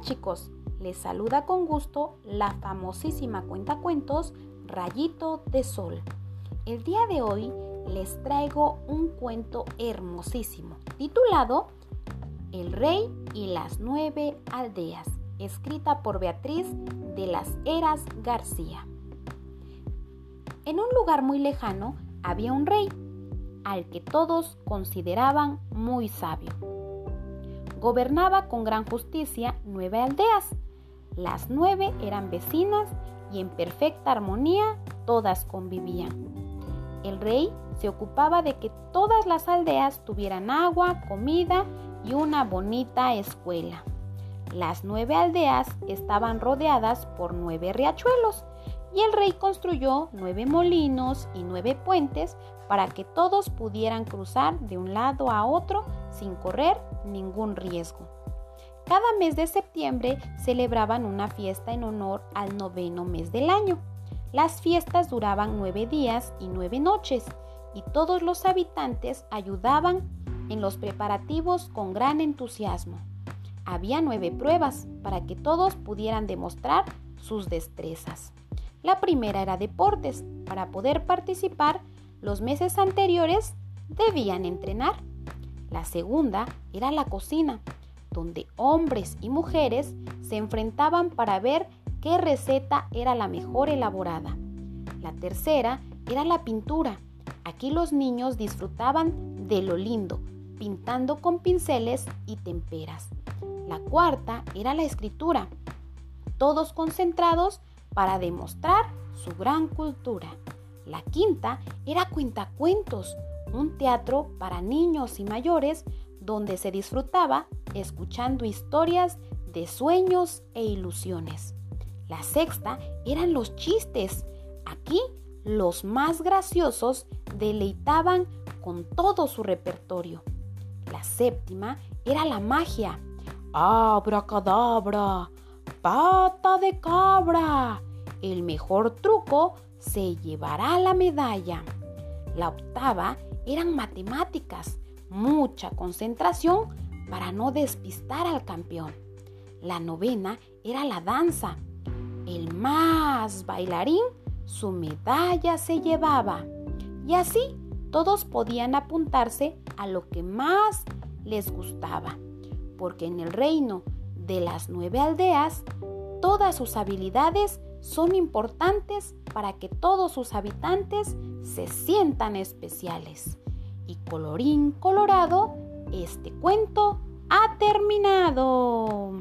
chicos, les saluda con gusto la famosísima cuentacuentos Rayito de Sol. El día de hoy les traigo un cuento hermosísimo titulado El Rey y las Nueve Aldeas, escrita por Beatriz de las Heras García. En un lugar muy lejano había un rey al que todos consideraban muy sabio gobernaba con gran justicia nueve aldeas. Las nueve eran vecinas y en perfecta armonía todas convivían. El rey se ocupaba de que todas las aldeas tuvieran agua, comida y una bonita escuela. Las nueve aldeas estaban rodeadas por nueve riachuelos y el rey construyó nueve molinos y nueve puentes para que todos pudieran cruzar de un lado a otro sin correr ningún riesgo. Cada mes de septiembre celebraban una fiesta en honor al noveno mes del año. Las fiestas duraban nueve días y nueve noches y todos los habitantes ayudaban en los preparativos con gran entusiasmo. Había nueve pruebas para que todos pudieran demostrar sus destrezas. La primera era deportes. Para poder participar, los meses anteriores debían entrenar. La segunda era la cocina, donde hombres y mujeres se enfrentaban para ver qué receta era la mejor elaborada. La tercera era la pintura. Aquí los niños disfrutaban de lo lindo, pintando con pinceles y temperas. La cuarta era la escritura, todos concentrados para demostrar su gran cultura. La quinta era cuentacuentos, un teatro para niños y mayores donde se disfrutaba escuchando historias de sueños e ilusiones. La sexta eran los chistes. Aquí los más graciosos deleitaban con todo su repertorio. La séptima era la magia. ¡Abracadabra! ¡Pata de cabra! El mejor truco se llevará la medalla. La octava eran matemáticas, mucha concentración para no despistar al campeón. La novena era la danza. El más bailarín su medalla se llevaba. Y así todos podían apuntarse a lo que más les gustaba, porque en el reino de las nueve aldeas todas sus habilidades son importantes para que todos sus habitantes se sientan especiales. Y colorín colorado, este cuento ha terminado.